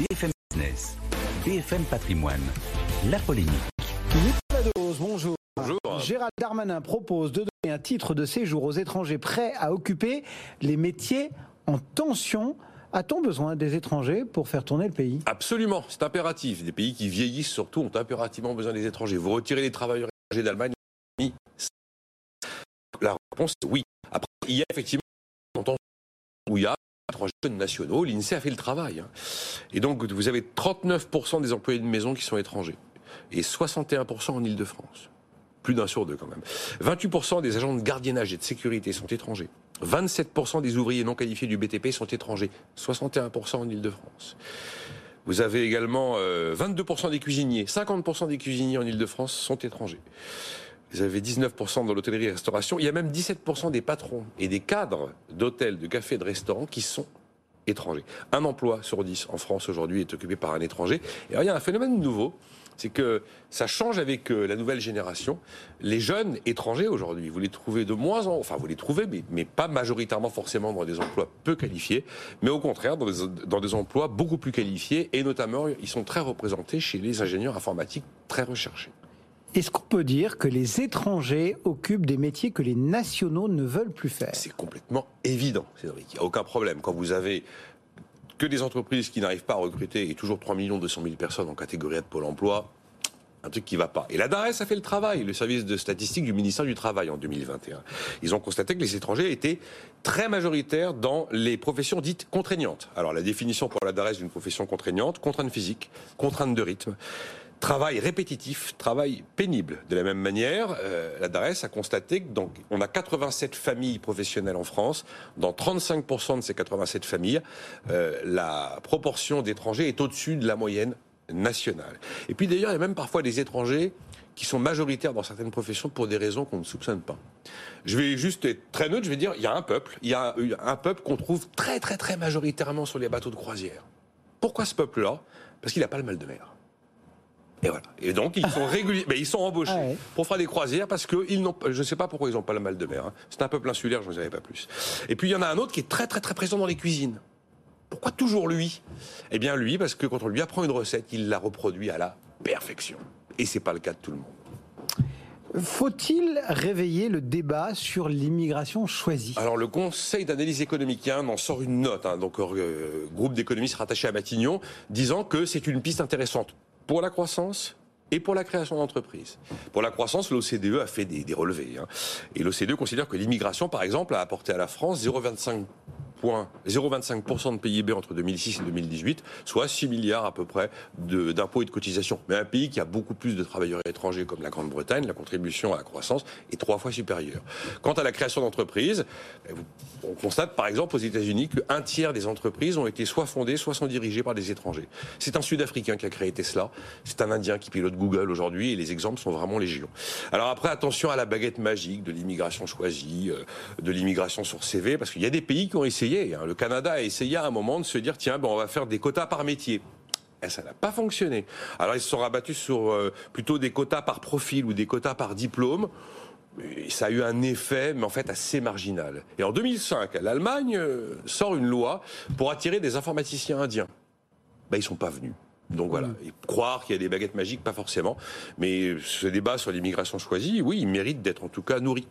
BFM Business, BFM Patrimoine, la polémique. bonjour. Bonjour. Gérald Darmanin propose de donner un titre de séjour aux étrangers prêts à occuper les métiers en tension. A-t-on besoin des étrangers pour faire tourner le pays? Absolument, c'est impératif. Des pays qui vieillissent surtout ont impérativement besoin des étrangers. Vous retirez les travailleurs étrangers d'Allemagne, la réponse est oui. Après, il y a effectivement où il y a trois jeunes nationaux, l'INSEE a fait le travail. hein. Et donc, vous avez 39% des employés de maison qui sont étrangers et 61% en Ile-de-France. Plus d'un sur deux quand même. 28% des agents de gardiennage et de sécurité sont étrangers. 27% des ouvriers non qualifiés du BTP sont étrangers. 61% en Ile-de-France. Vous avez également euh, 22% des cuisiniers. 50% des cuisiniers en Ile-de-France sont étrangers. Vous avez 19% dans l'hôtellerie et restauration. Il y a même 17% des patrons et des cadres d'hôtels, de cafés, de restaurants qui sont étrangers. Un emploi sur 10 en France aujourd'hui est occupé par un étranger. Et il y a un phénomène nouveau, c'est que ça change avec euh, la nouvelle génération. Les jeunes étrangers aujourd'hui, vous les trouvez de moins en... Enfin, vous les trouvez, mais, mais pas majoritairement forcément dans des emplois peu qualifiés, mais au contraire dans des, dans des emplois beaucoup plus qualifiés, et notamment, ils sont très représentés chez les ingénieurs informatiques très recherchés. Est-ce qu'on peut dire que les étrangers occupent des métiers que les nationaux ne veulent plus faire? C'est complètement évident, Cédric. Il n'y a aucun problème. Quand vous avez que des entreprises qui n'arrivent pas à recruter et toujours 3 200 000 personnes en catégorie A de Pôle emploi, un truc qui va pas. Et la DARES a fait le travail, le service de statistique du ministère du Travail en 2021. Ils ont constaté que les étrangers étaient très majoritaires dans les professions dites contraignantes. Alors la définition pour la DARES d'une profession contraignante, contrainte physique, contrainte de rythme, travail répétitif, travail pénible. De la même manière, euh, la DARES a constaté que donc on a 87 familles professionnelles en France. Dans 35% de ces 87 familles, euh, la proportion d'étrangers est au-dessus de la moyenne nationale. Et puis d'ailleurs, il y a même parfois des étrangers qui sont majoritaires dans certaines professions pour des raisons qu'on ne soupçonne pas. Je vais juste être très neutre, je vais dire, il y a un peuple, il y a un peuple qu'on trouve très très très majoritairement sur les bateaux de croisière. Pourquoi ce peuple-là? Parce qu'il n'a pas le mal de mer. Et voilà. Et donc ils sont réguliers, mais ils sont embauchés Ah ouais. pour faire des croisières parce que ils n'ont, je ne sais pas pourquoi ils n'ont pas le mal de mer. hein. C'est un peuple insulaire, je ne savais pas plus. Et puis il y en a un autre qui est très très très présent dans les cuisines. Pourquoi toujours lui? Eh bien lui, parce que quand on lui apprend une recette, il la reproduit à la perfection. Et c'est pas le cas de tout le monde. Faut-il réveiller le débat sur l'immigration choisie? Alors le Conseil d'analyse économique hein, en sort une note, hein, donc euh, groupe d'économistes rattaché à Matignon, disant que c'est une piste intéressante pour la croissance et pour la création d'entreprises. Pour la croissance, l'OCDE a fait des, des relevés. hein. Et l'OCDE considère que l'immigration, par exemple, a apporté à la France 0,25 points- 0,25% de PIB entre 2006 et 2018, soit 6 milliards à peu près d'impôts et de cotisations. Mais un pays qui a beaucoup plus de travailleurs étrangers comme la Grande-Bretagne, la contribution à la croissance est trois fois supérieure. Quant à la création d'entreprises, eh, on constate par exemple aux États-Unis qu'un tiers des entreprises ont été soit fondées, soit sont dirigées par des étrangers. C'est un Sud-Africain qui a créé Tesla, c'est un Indien qui pilote Google aujourd'hui, et les exemples sont vraiment légion. Alors après, attention à la baguette magique de l'immigration choisie, euh, de l'immigration sur CV, parce qu'il y a des pays qui ont essayé. Hein. Le Canada a essayé à un moment de se dire, tiens, on va faire des quotas par métier. Et ça n'a pas fonctionné. Alors ils se sont rabattus sur euh, plutôt des quotas par profil ou des quotas par diplôme. Et ça a eu un effet, mais en fait assez marginal. Et en 2005, l'Allemagne euh, sort une loi pour attirer des informaticiens indiens. Ben, ils sont pas venus. Donc voilà, Et croire qu'il y a des baguettes magiques, pas forcément. Mais ce débat sur l'immigration choisie, oui, il mérite d'être en tout cas nourri.